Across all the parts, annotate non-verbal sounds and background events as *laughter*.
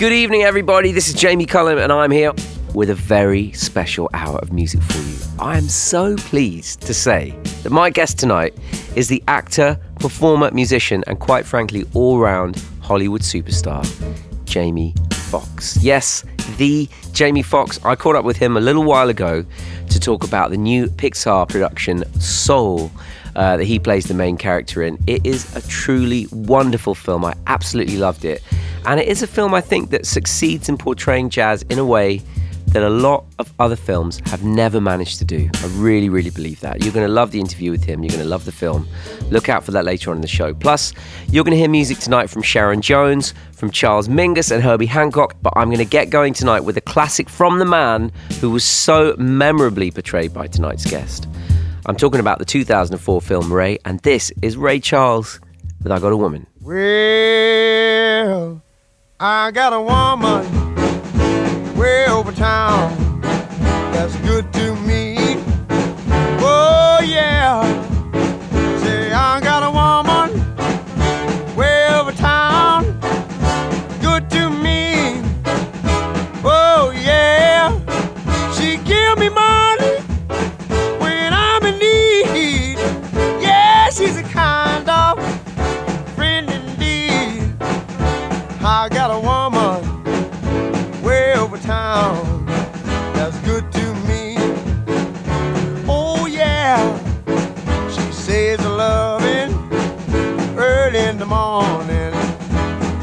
Good evening, everybody. This is Jamie Cullum, and I'm here with a very special hour of music for you. I am so pleased to say that my guest tonight is the actor, performer, musician, and quite frankly, all round Hollywood superstar, Jamie Foxx. Yes, the Jamie Foxx. I caught up with him a little while ago to talk about the new Pixar production, Soul. Uh, that he plays the main character in. It is a truly wonderful film. I absolutely loved it. And it is a film I think that succeeds in portraying jazz in a way that a lot of other films have never managed to do. I really, really believe that. You're going to love the interview with him. You're going to love the film. Look out for that later on in the show. Plus, you're going to hear music tonight from Sharon Jones, from Charles Mingus and Herbie Hancock. But I'm going to get going tonight with a classic from the man who was so memorably portrayed by tonight's guest. I'm talking about the 2004 film Ray, and this is Ray Charles with I Got a Woman. Well, I got a woman way over town that's good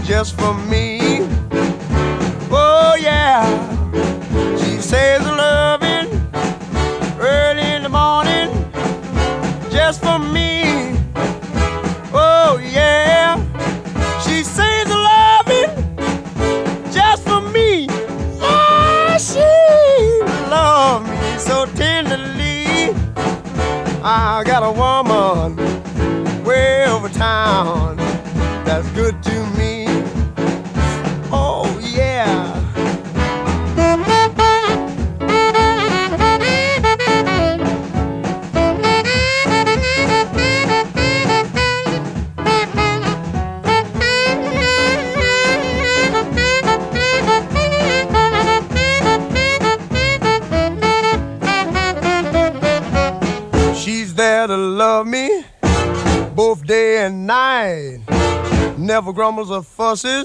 just for me.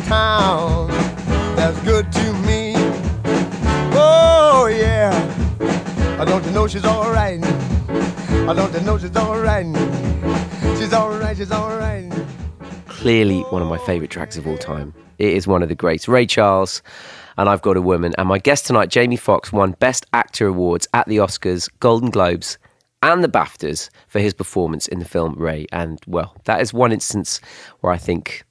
town that's good to me. Oh, yeah. Don't you know she's all right? I Don't you know she's all right? She's all right, she's all right. Clearly one of my favourite tracks of all time. It is one of the greats. Ray Charles and I've Got a Woman. And my guest tonight, Jamie Foxx, won Best Actor awards at the Oscars, Golden Globes, and the BAFTAs for his performance in the film Ray. And well, that is one instance where I think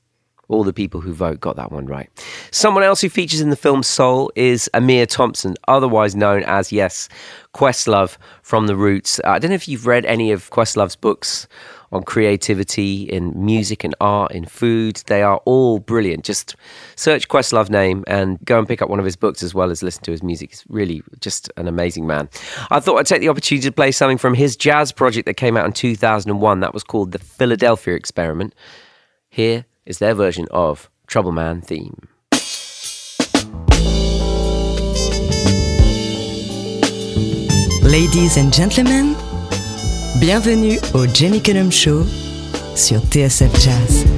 all the people who vote got that one right. Someone else who features in the film Soul is Ahmir Thompson, otherwise known as, yes, Questlove from The Roots. Uh, I don't know if you've read any of Questlove's books on creativity in music and art, in food. They are all brilliant. Just search Questlove name and go and pick up one of his books as well as listen to his music. He's really just an amazing man. I thought I'd take the opportunity to play something from his jazz project that came out in 2001 that was called The Philadelphia Experiment. Here is their version of Trouble Man theme. Ladies and gentlemen, bienvenue au Jamie Cullum Show sur TSF Jazz.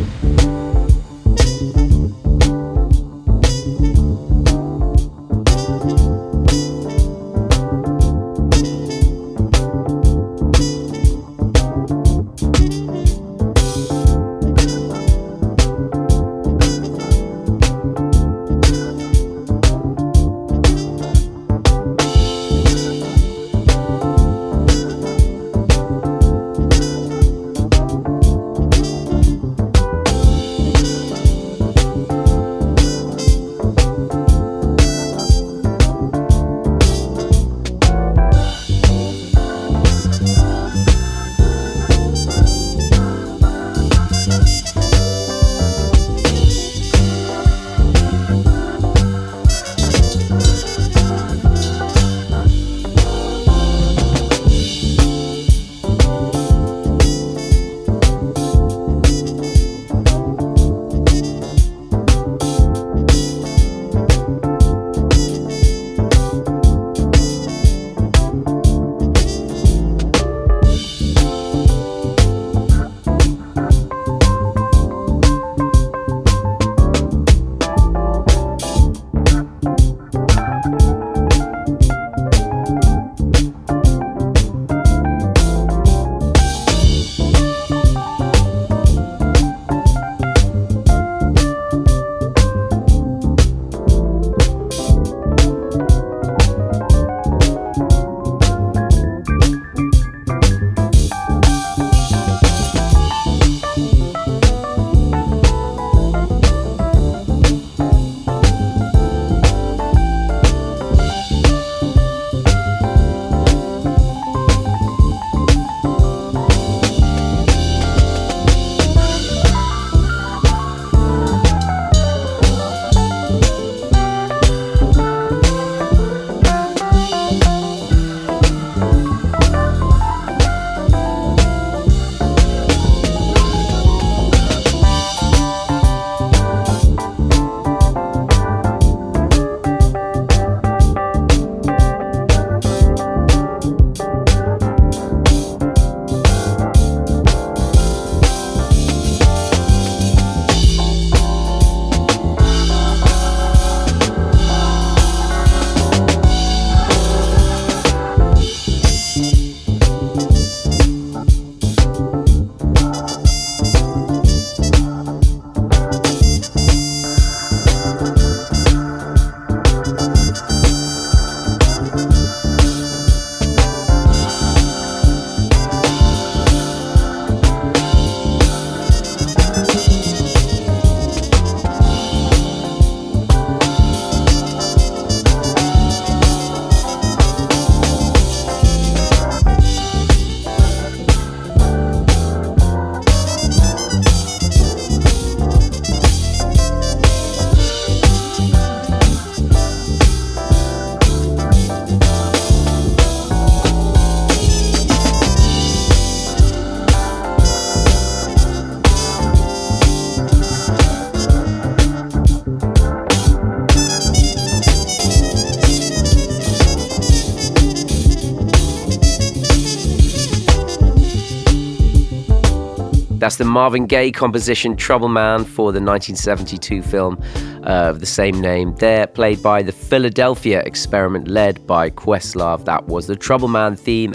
The Marvin Gaye composition Trouble Man for the 1972 film uh, of the same name. There, played by the Philadelphia Experiment, led by Questlove. That was the Trouble Man theme.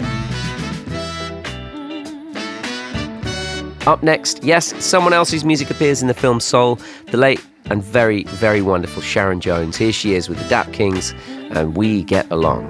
Up next, yes, someone else whose music appears in the film Soul, the late and very, very wonderful Sharon Jones. Here she is with the Dap Kings, and we get along.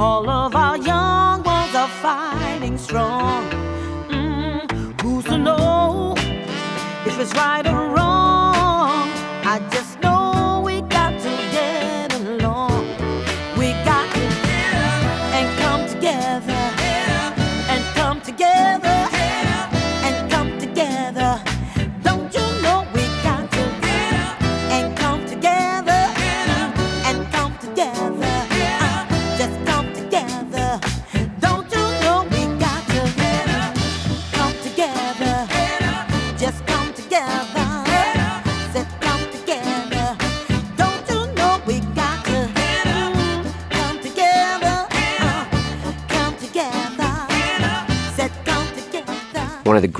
All of our young ones are fighting strong. Mm, who's to know if it's right or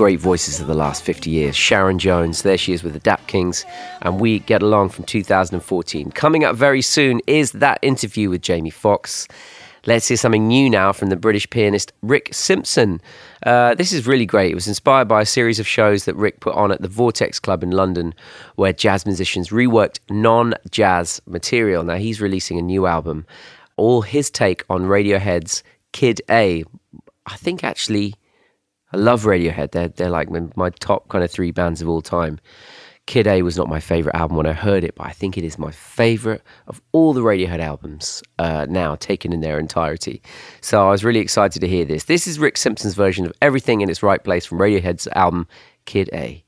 great voices of the last 50 years, Sharon Jones. There she is with the Dap Kings, and we get along from 2014. Coming up very soon is that interview with Jamie Foxx. Let's hear something new now from the British pianist Rick Simpson. Uh, this is really great. It was inspired by a series of shows that Rick put on at the Vortex Club in London, where jazz musicians reworked non jazz material. Now, he's releasing a new album. All his take on Radiohead's Kid A. I think actually I love Radiohead. They're they're like my, top kind of three bands of all time. Kid A was not my favorite album when I heard it, but I think it is my favorite of all the Radiohead albums uh, now, taken in their entirety. So I was really excited to hear this. This is Rick Simpson's version of Everything in Its Right Place from Radiohead's album Kid A.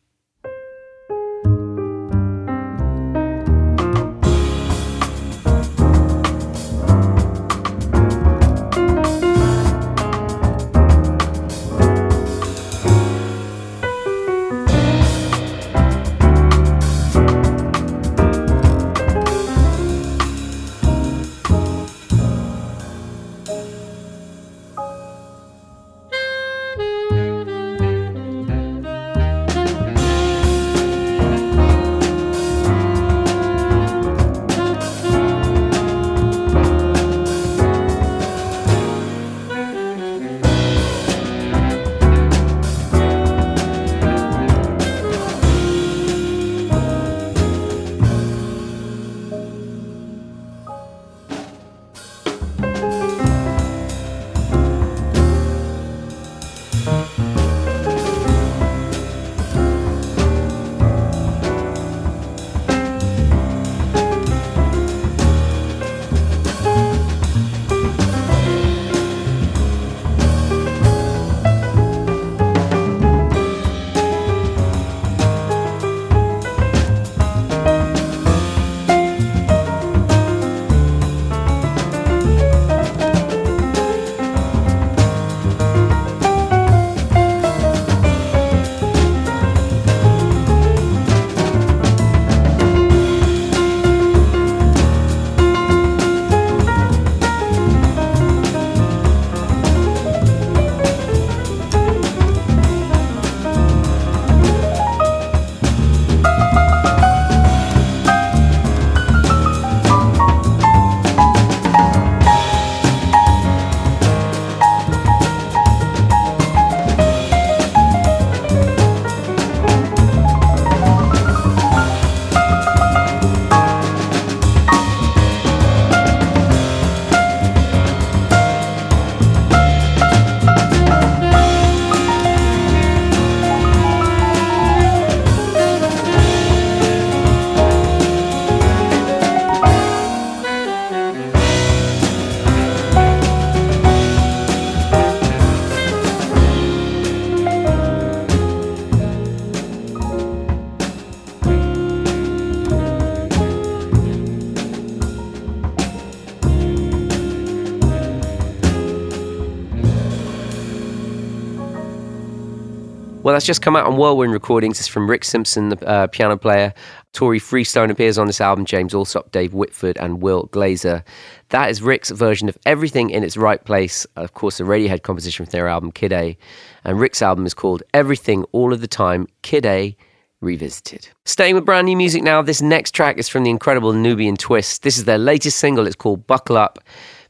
Well, that's just come out on Whirlwind Recordings. It's from Rick Simpson, the uh, piano player. Tori Freestone appears on this album, James Allsop, Dave Whitford, and Will Glaser. That is Rick's version of Everything in Its Right Place, of course, a Radiohead composition from their album Kid A. And Rick's album is called Everything All of the Time, Kid A Revisited. Staying with brand new music now, this next track is from the incredible Nubiyan Twist. This is their latest single. It's called Buckle Up,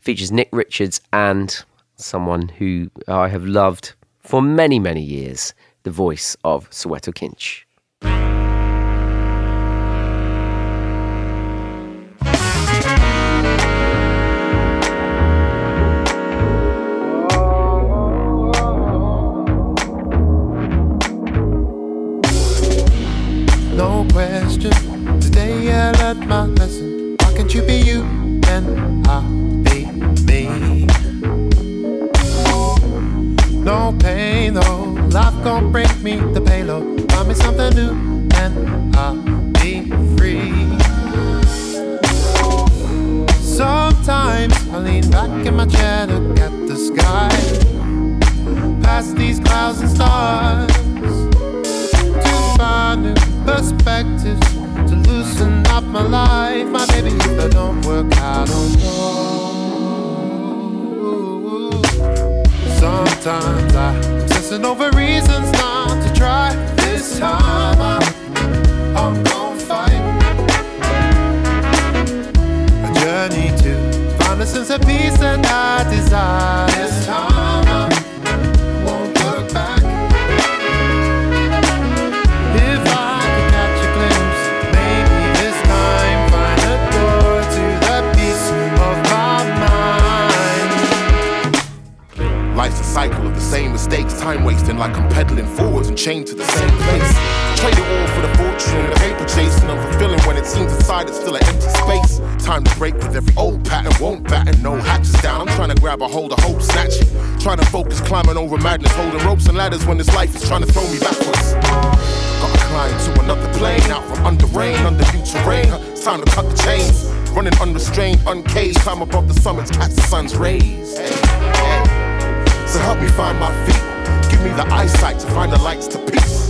features Nick Richards and someone who I have loved for many, many years, the voice of Soweto Kinch. No question, today I learned my lesson. Why can't you be you and I'll be me? No pain though, life gon' bring me the payload. Find me something new and I'll be free. Sometimes I lean back in my chair, look at the sky, past these clouds and stars to find new perspectives to loosen up my life. My baby, if I don't work, I don't know. Sometimes I'm obsessing over reasons not to try. This time I'm, I'm gonna fight. A journey to find a sense of peace that I desire. This time same mistakes, time wasting like I'm pedaling forwards and chained to the same place. Trade it all for the fortune, the paper chasing, unfulfilling when it seems inside it's still an empty space. Time to break with every old pattern, won't batten, no hatches down. I'm trying to grab a hold of hope, snatch it. Trying to focus, climbing over madness, holding ropes and ladders when this life is trying to throw me backwards. Gotta climb to another plane, out from under rain, under new terrain. It's time to cut the chains. Running unrestrained, uncaged, climb above the summits, catch the sun's rays. Hey, So help me find my feet. Give me the eyesight to find the lights to peace.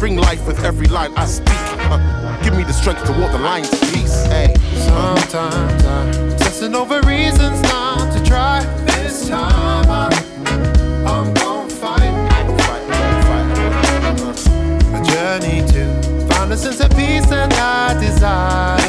Bring life with every line I speak. Uh, give me the strength to walk the line to peace. Hey. Sometimes I'm obsessing over reasons not to try. This time I'm, I'm gonna fight. A journey to find a sense of peace that I desire.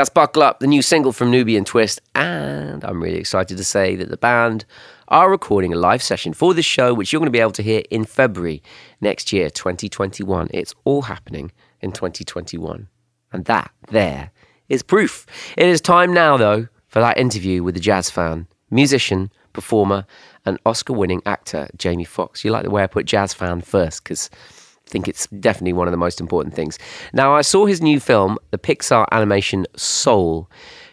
That's Buckle Up, the new single from Nubiyan Twist. And I'm really excited to say that the band are recording a live session for this show, which you're going to be able to hear in February next year, 2021. It's all happening in 2021. And that there is proof. It is time now, though, for that interview with the jazz fan, musician, performer, and Oscar winning actor, Jamie Foxx. You like the way I put jazz fan first because think it's definitely one of the most important things. Now, I saw his new film, the Pixar animation Soul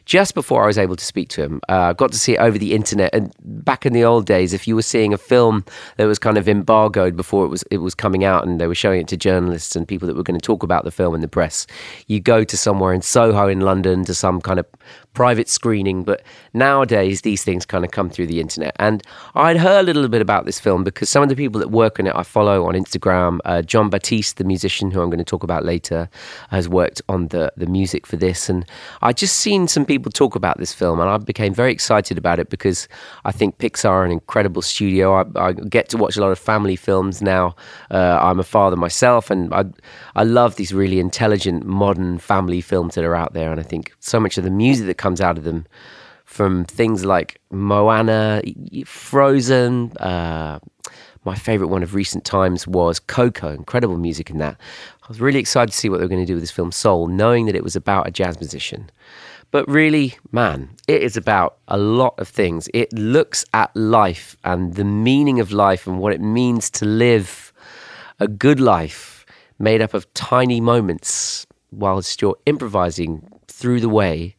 just before I was able to speak to him. I uh, got to see it over the internet. And back in the old days, if you were seeing a film that was kind of embargoed before it was it was coming out, and they were showing it to journalists and people that were going to talk about the film in the press, you go to somewhere in Soho in London to some kind of private screening. But nowadays, these things kind of come through the internet. And I'd heard a little bit about this film because some of the people that work on it I follow on Instagram. Uh, Jon Batiste, the musician who I'm going to talk about later, has worked on the the music for this, and I just seen some people people talk about this film, and I became very excited about it because I think Pixar are an incredible studio. I, I get to watch a lot of family films now. Uh, I'm a father myself, and I I love these really intelligent, modern family films that are out there. And I think so much of the music that comes out of them, from things like Moana, Frozen. Uh, my favorite one of recent times was Coco. Incredible music in that. I was really excited to see what they were going to do with this film Soul, knowing that it was about a jazz musician. But really, man, it is about a lot of things. It looks at life and the meaning of life and what it means to live a good life made up of tiny moments whilst you're improvising through the way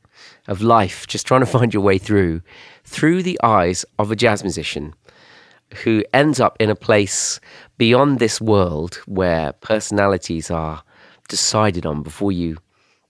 of life, just trying to *laughs* find your way through, through the eyes of a jazz musician who ends up in a place beyond this world where personalities are decided on before you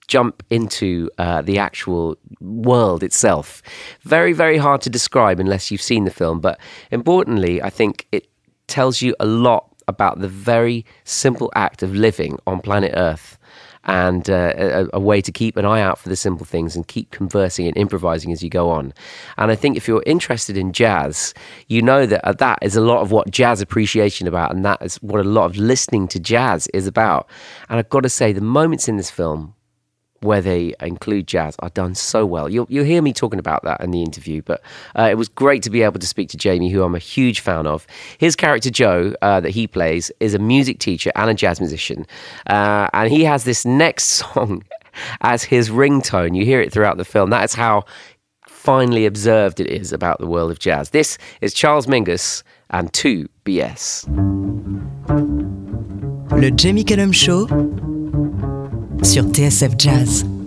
jump into uh, the actual world itself. Very, very hard to describe unless you've seen the film. But importantly, I think it tells you a lot about the very simple act of living on planet Earth and uh, a, a, way to keep an eye out for the simple things and keep conversing and improvising as you go on. And I think if you're interested in jazz, you know that uh, that is a lot of what jazz appreciation about, and that is what a lot of listening to jazz is about. And I've got to say, the moments in this film where they include jazz are done so well. You'll, you'll hear me talking about that in the interview, but uh, it was great to be able to speak to Jamie, who I'm a huge fan of. His character, Joe, uh, that he plays, is a music teacher and a jazz musician. Uh, and he has this next *laughs* song as his ringtone. You hear it throughout the film. That is how finely observed it is about the world of jazz. This is Charles Mingus and 2BS. Le Jamie Cullum Show sur TSF Jazz.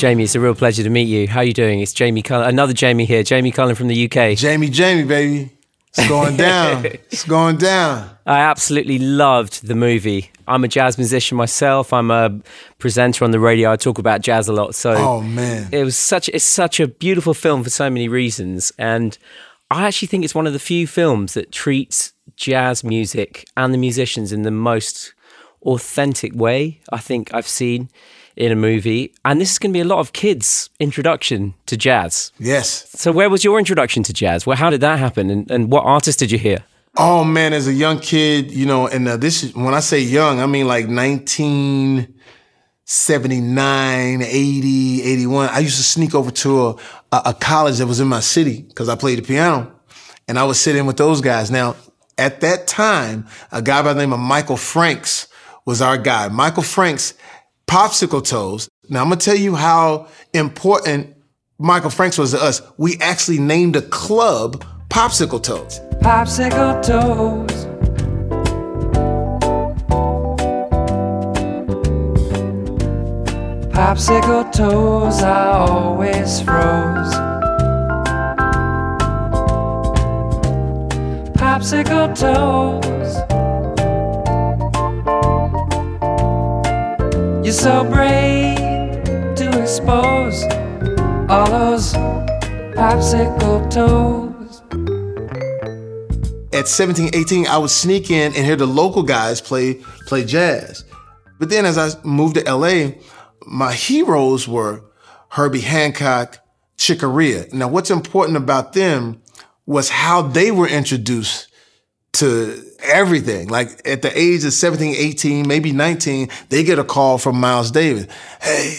Jamie, it's a real pleasure to meet you. How are you doing? It's Jamie Cullum, another Jamie here. Jamie Cullum from the UK. Jamie, Jamie, baby. It's going *laughs* down. it's going down. I absolutely loved the movie. I'm a jazz musician myself. I'm a presenter on the radio. I talk about jazz a lot. So Oh man. it was such it's such a beautiful film for so many reasons and i actually think it's one of the few films that treats jazz music and the musicians in the most authentic way i think i've seen in a movie and this is going to be a lot of kids introduction to jazz Yes. so where was your introduction to jazz well how did that happen and, and what artist did you hear Oh man, as a young kid, you know, and uh, this is when I say young, I mean like 1979, 80, 81. I used to sneak over to a, a, a college that was in my city because I played the piano, and I would sit in with those guys. Now, at that time, a guy by the name of Michael Franks was our guy. Michael Franks, popsicle toes. Now I'm gonna tell you how important Michael Franks was to us. We actually named a club Popsicle Toes. popsicle toes. Popsicle toes, I always froze. Popsicle toes. You're so brave to expose all those popsicle toes. at 17, 18, I would sneak in and hear the local guys play play jazz. But then as I moved to LA, my heroes were Herbie Hancock, Chick Corea. Now, what's important about them was how they were introduced to everything. Like at the age of 17, 18, maybe 19, they get a call from Miles Davis. Hey,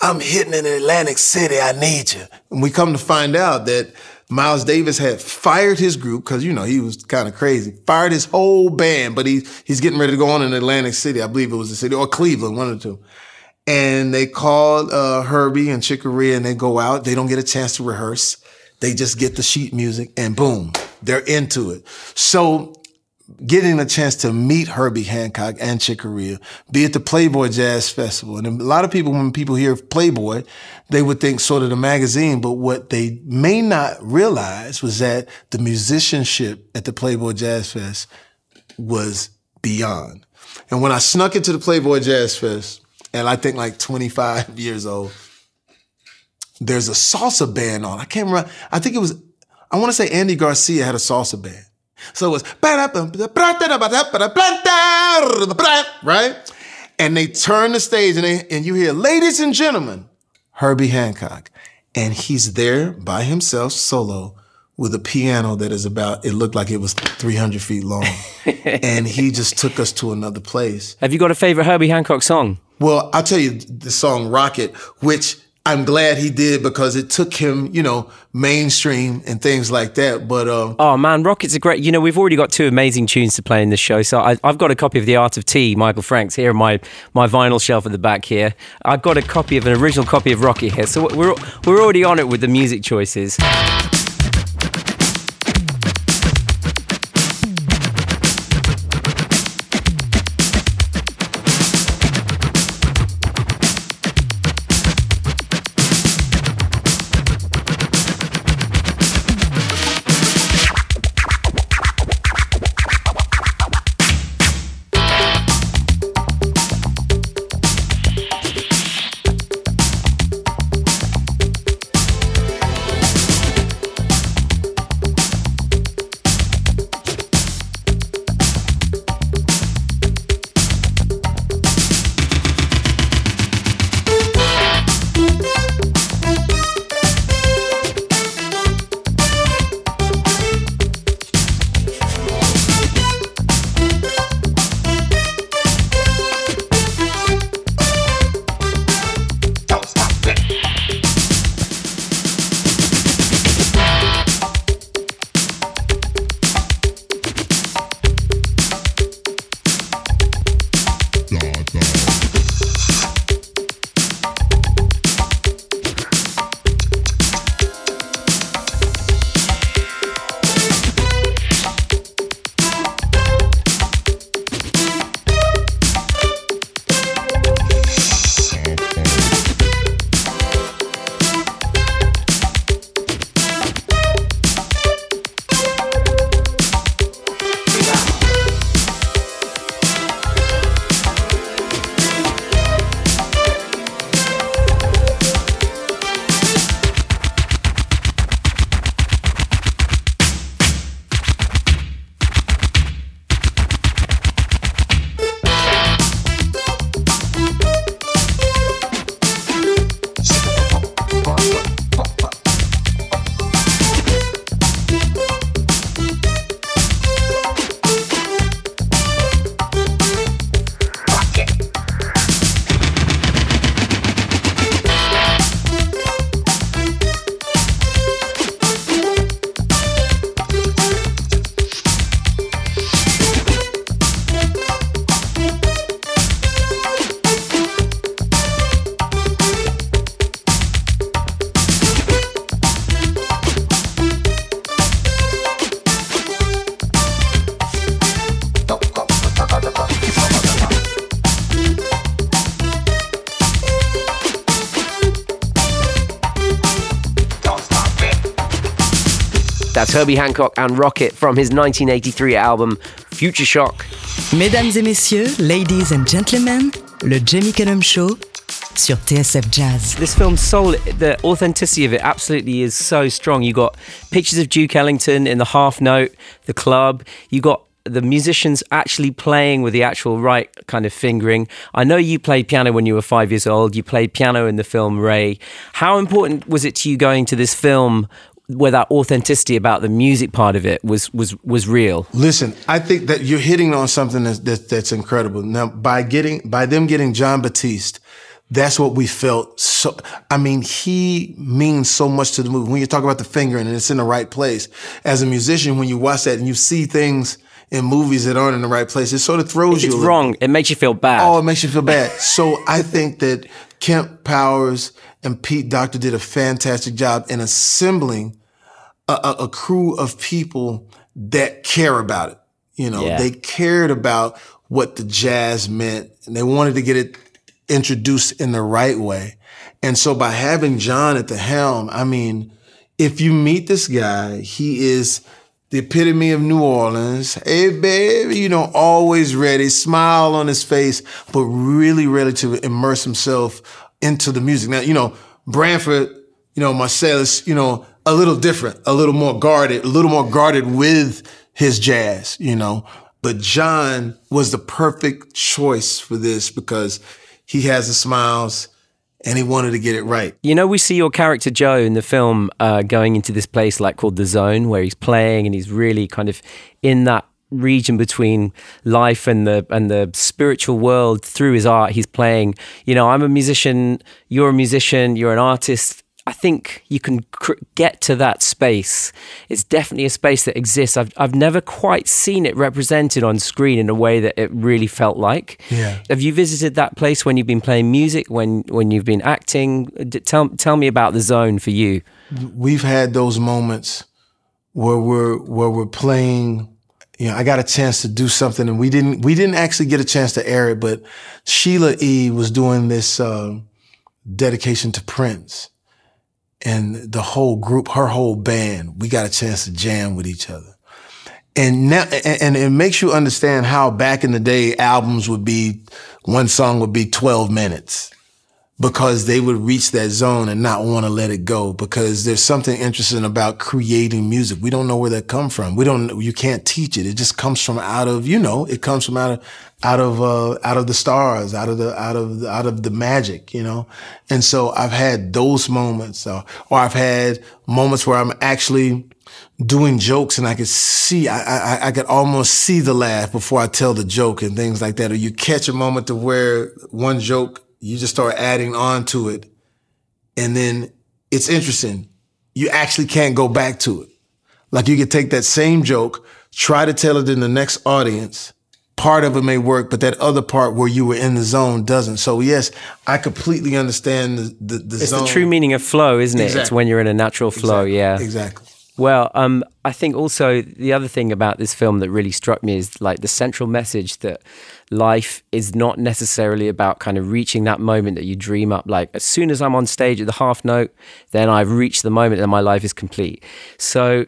I'm hitting in Atlantic City. I need you. And we come to find out that Miles Davis had fired his group because you know he was kind of crazy. Fired his whole band, but he he's getting ready to go on in Atlantic City. I believe it was the city or Cleveland, one of the two. And they called uh, Herbie and Chick Corea, and they go out. They don't get a chance to rehearse. They just get the sheet music, and boom, they're into it. So getting a chance to meet Herbie Hancock and Chick Corea, be at the Playboy Jazz Festival. And a lot of people, when people hear Playboy, they would think sort of the magazine, but what they may not realize was that the musicianship at the Playboy Jazz Fest was beyond. And when I snuck into the Playboy Jazz Fest, and I think like 25 years old, there's a salsa band on. I can't remember. I think it was, I want to say Andy Garcia had a salsa band. So it was, right? And they turn the stage and, they, and you hear, ladies and gentlemen, Herbie Hancock. And he's there by himself, solo, with a piano that is about, it looked like it was 300 feet long. and he just took us to another place. have you got a favorite herbie hancock song Well, I'll tell you the song Rockit, which I'm glad he did because it took him, you know, mainstream and things like that. But um, Oh man, Rockit's a great. You know, we've already got two amazing tunes to play in this show. So I, I've got a copy of The Art of Tea, Michael Franks, here on my my vinyl shelf at the back here. I've got a copy of an original copy of Rockit here. So we're we're already on it with the music choices. Herbie Hancock and Rockit from his 1983 album Future Shock. Mesdames et messieurs, ladies and gentlemen, le Jamie Cullum Show sur TSF Jazz. This film's soul, the authenticity of it absolutely is so strong. You got pictures of Duke Ellington in the half note, the club. You got the musicians actually playing with the actual right kind of fingering. I know you played piano when you were five years old. You played piano in the film Ray. How important was it to you going to this film where that authenticity about the music part of it was was was real? Listen, I think that you're hitting on something that's that, that's incredible. Now, by getting by them getting Jon Batiste, that's what we felt. So, I mean, he means so much to the movie. When you talk about the fingering and it's in the right place, as a musician, when you watch that and you see things in movies that aren't in the right place, it sort of throws If you. it's wrong, it makes you feel bad. Oh, it makes you feel bad. so I think that Kemp Powers and Pete Docter did a fantastic job in assembling a, a, crew of people that care about it. You know, Yeah. they cared about what the jazz meant and they wanted to get it introduced in the right way. And so by having Jon at the helm, I mean, if you meet this guy, he is the epitome of New Orleans. Hey, baby, you know, always ready, smile on his face, but really ready to immerse himself into the music. Now, you know, Branford, you know, Marsalis, you know, a little different, a little more guarded, a little more guarded with his jazz, you know. But Jon was the perfect choice for this because he has the smiles and he wanted to get it right. You know, we see your character Joe in the film uh, going into this place like called the Zone, where he's playing and he's really kind of in that region between life and the and the spiritual world through his art. He's playing. You know, I'm a musician. You're a musician. You're an artist. I think you can cr- get to that space. It's definitely a space that exists. I've I've never quite seen it represented on screen in a way that it really felt like. Yeah. Have you visited that place when you've been playing music, when when you've been acting? D- tell tell me about the zone for you. we've had those moments where we're where we're playing you know i got a chance to do something and we didn't we didn't actually get a chance to air it but sheila e was doing this uh, dedication to prince and the whole group her whole band we got a chance to jam with each other. And now and, it makes you understand how back in the day albums would be one song would be 12 minutes because they would reach that zone and not want to let it go because there's something interesting about creating music. We don't know where that come from. We don't, you can't teach it. It just comes from out of, you know, it comes from out of, out of, uh, out of the stars, out of the, out of, out of the magic, you know? And so I've had those moments uh, or I've had moments where I'm actually doing jokes and I could see, I, I, I could almost see the laugh before I tell the joke and things like that. Or you catch a moment to where one joke, you just start adding on to it. And then it's interesting. You actually can't go back to it. Like you could take that same joke, try to tell it in the next audience. Part of it may work, but that other part where you were in the zone doesn't. So yes, I completely understand the, the, the It's zone. the true meaning of flow, isn't it? It's when you're in a natural flow. Exactly. Yeah. Exactly. Well, um, I think also the other thing about this film that really struck me is like the central message that life is not necessarily about kind of reaching that moment that you dream up. Like as soon as I'm on stage at the half note, then I've reached the moment and my life is complete. So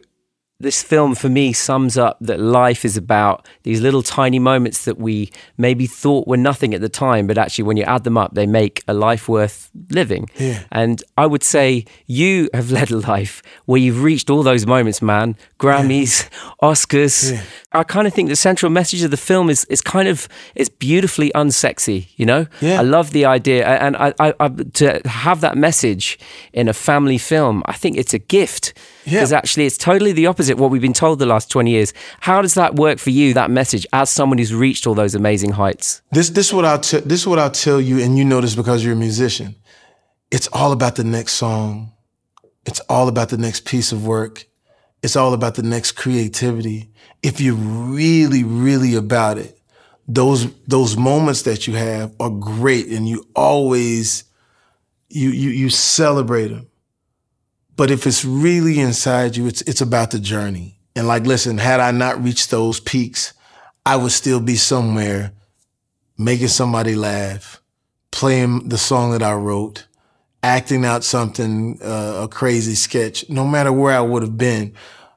this film for me sums up that life is about these little tiny moments that we maybe thought were nothing at the time, but actually when you add them up, they make a life worth living. Yeah. And I would say you have led a life where you've reached all those moments, man. Grammys, Oscars. Yeah. I kind of think the central message of the film is is kind of it's beautifully unsexy, you know? Yeah. I love the idea and I, I, I to have that message in a family film, I think it's a gift. Yeah. Because actually it's totally the opposite what we've been told the last 20 years. How does that work for you, that message, as someone who's reached all those amazing heights? This this is what I'll te- this is what I'll tell you, and you know this because you're a musician. It's all about the next song. It's all about the next piece of work. It's all about the next creativity. If you're really, really about it, those those moments that you have are great, and you always you you you celebrate them. But if it's really inside you, it's it's about the journey. And like, listen, had I not reached those peaks, I would still be somewhere making somebody laugh, playing the song that I wrote, acting out something, uh, a crazy sketch. No matter where I would have been,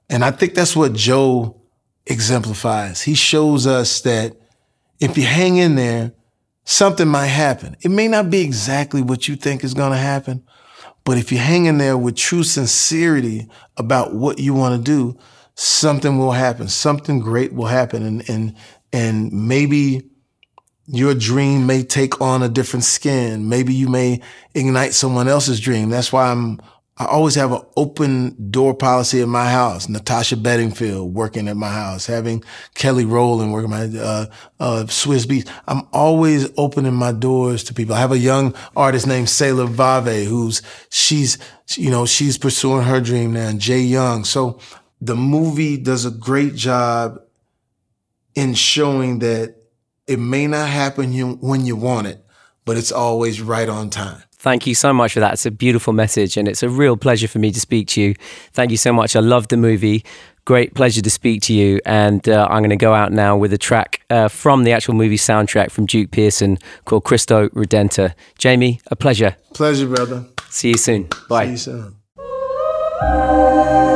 And I think that's what Joe exemplifies. He shows us that if you hang in there, something might happen. It may not be exactly what you think is going to happen, but if you hang in there with true sincerity about what you want to do, something will happen. Something great will happen. And, and, and maybe your dream may take on a different skin. Maybe you may ignite someone else's dream. That's why I'm I always have an open door policy at my house. Natasha Bedingfield working at my house, having Kelly Rowland working my uh, uh, Swizz Beatz. I'm always opening my doors to people. I have a young artist named Selah Vave, who's she's you know she's pursuing her dream now. And Jay Young. So the movie does a great job in showing that it may not happen when you want it, but it's always right on time. Thank you so much for that. It's a beautiful message, and it's a real pleasure for me to speak to you. Thank you so much. I love the movie. Great pleasure to speak to you. And uh, I'm going to go out now with a track uh, from the actual movie soundtrack from Duke Pearson called Cristo Redentor. Jamie, a pleasure. Pleasure, brother. See you soon. Bye. See you soon.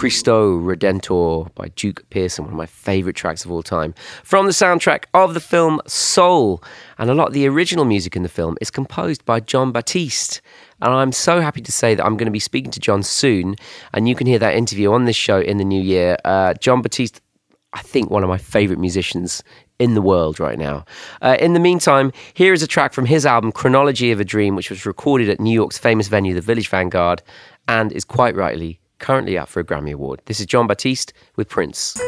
Cristo Redentor by Duke Pearson, one of my favorite tracks of all time. From the soundtrack of the film Soul. And a lot of the original music in the film is composed by Jon Batiste. And I'm so happy to say that I'm going to be speaking to John soon. And you can hear that interview on this show in the new year. Uh, Jon Batiste, I think, one of my favorite musicians in the world right now. Uh, in the meantime, here is a track from his album Chronology of a Dream, which was recorded at New York's famous venue, the Village Vanguard, and is quite rightly currently up for a Grammy Award. This is Jon Batiste with Prince.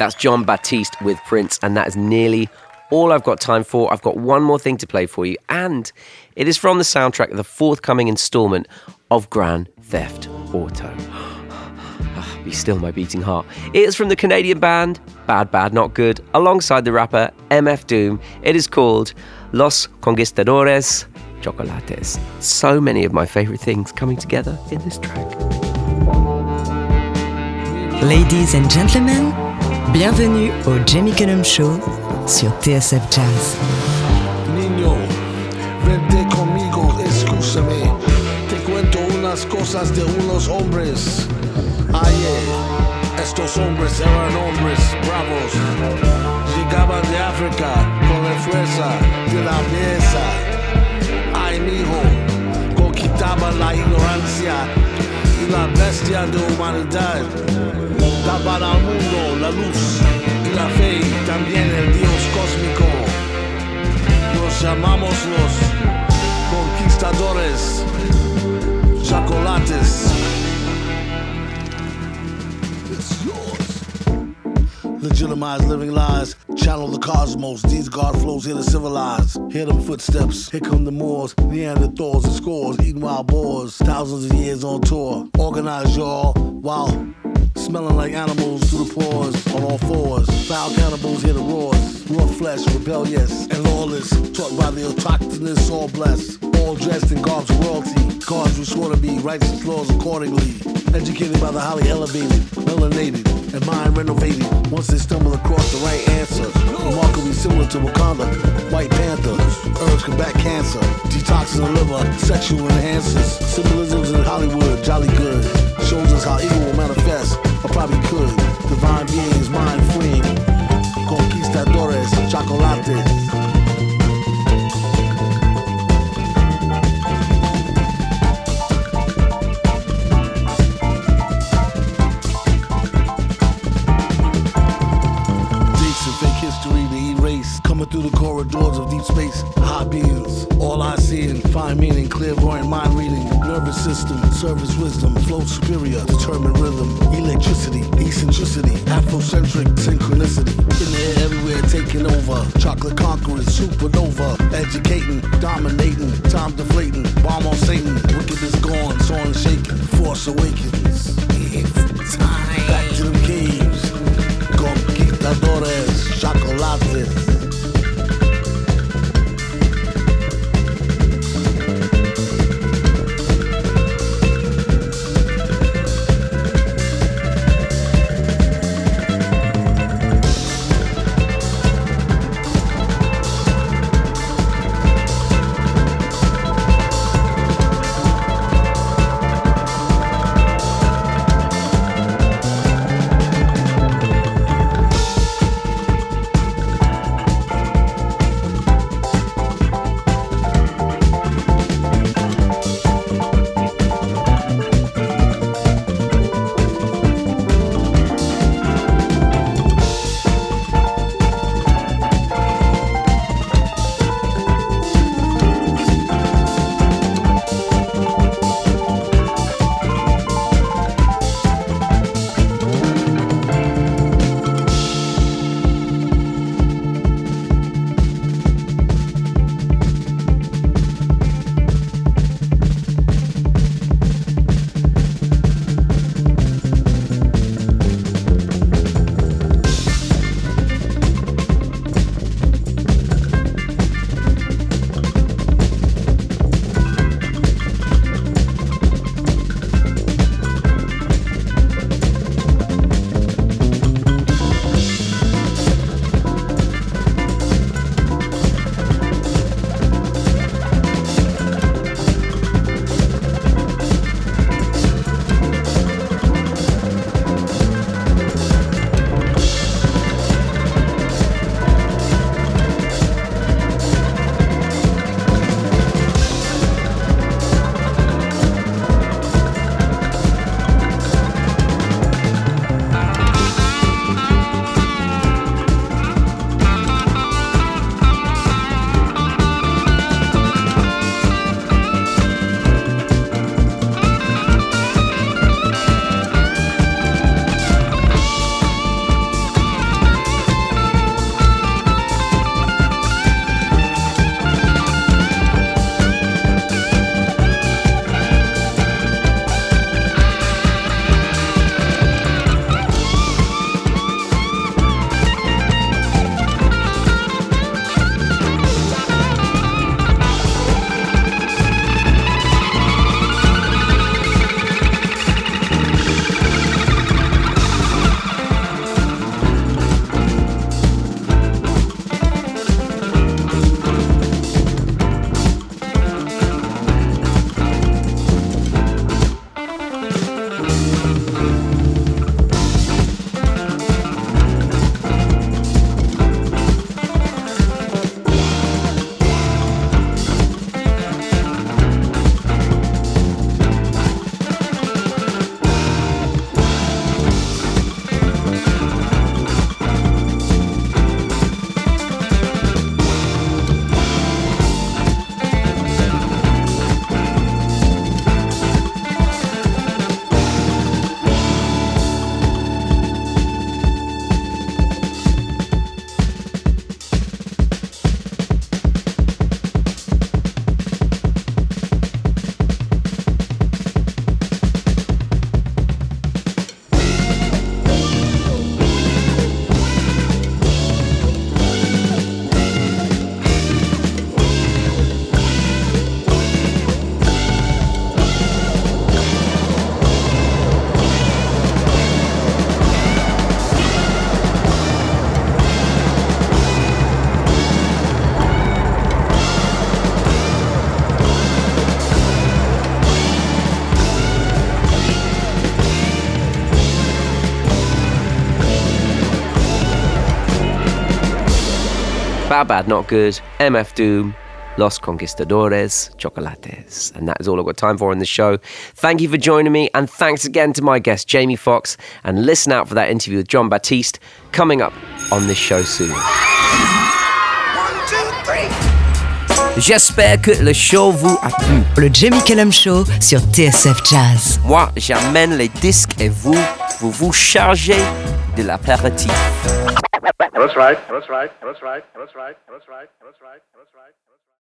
That's Jon Batiste with Prince, and that is nearly all I've got time for. I've got one more thing to play for you, and it is from the soundtrack of the forthcoming installment of Grand Theft Auto. *gasps* Be still, my beating heart. It is from the Canadian band Bad Bad Not Good, alongside the rapper MF Doom. It is called Los Conquistadores Chocolates. So many of my favorite things coming together in this track. Ladies and gentlemen, bienvenue au Jamie Cullum Show sur TSF Jazz. Niño, vente conmigo, escúchame. Te cuento unas cosas de unos hombres. Ayer, estos hombres eran hombres bravos. Llegaban de África con la fuerza de la belleza. Ay, mijo, conquistaban la ignorancia la bestia de humanidad. Da para mundo la luz y la fe, también el Dios cósmico. Nos llamamos los conquistadores, chocolates. Legitimize living lies, channel the cosmos. These God flows here to civilize. Hear them footsteps, here come the Moors, Neanderthals and scores, eating wild boars. Thousands of years on tour. Organize y'all while smelling like animals through the pores on all fours. Foul cannibals hear the roars. Raw flesh, rebellious and lawless. Taught by the autochthonous, all blessed. All dressed in garbs of royalty. Gods we swore to be, righteous laws accordingly. Educated by the highly elevated, melanated, and mind renovated. Once they stumble across the right answer, remarkably similar to Wakanda, White Panther. Herbs combat cancer, detoxing the liver, sexual enhancers. Symbolisms in Hollywood, jolly good. Shows us how evil will manifest, or probably could. Divine beings, mind freeing. Conquistadores, chocolates. Through the corridors of deep space. High beams. All I see and find meaning. Clairvoyant mind reading. Nervous system. Service wisdom. Flow superior. Determined rhythm. Electricity. Eccentricity. Afrocentric synchronicity. In the air everywhere taking over. Chocolate conquerors. Supernova. Educating. Dominating. Time deflating. Bomb on Satan. Wickedness gone. Soaring shaking. Force awakens. It's time. Back to the caves. Conquistadores, chocolates. Bad Bad Not Good, MF Doom, Los Conquistadores, Chocolates. And that is all I've got time for on the show. Thank you for joining me, and thanks again to my guest, Jamie Foxx. And listen out for that interview with Jon Batiste coming up on this show soon. J'espère que le show vous a plu. Le Jamie Cullum Show sur TSF Jazz. Moi, j'amène les disques et vous, vous vous chargez de l'apéritif. That's.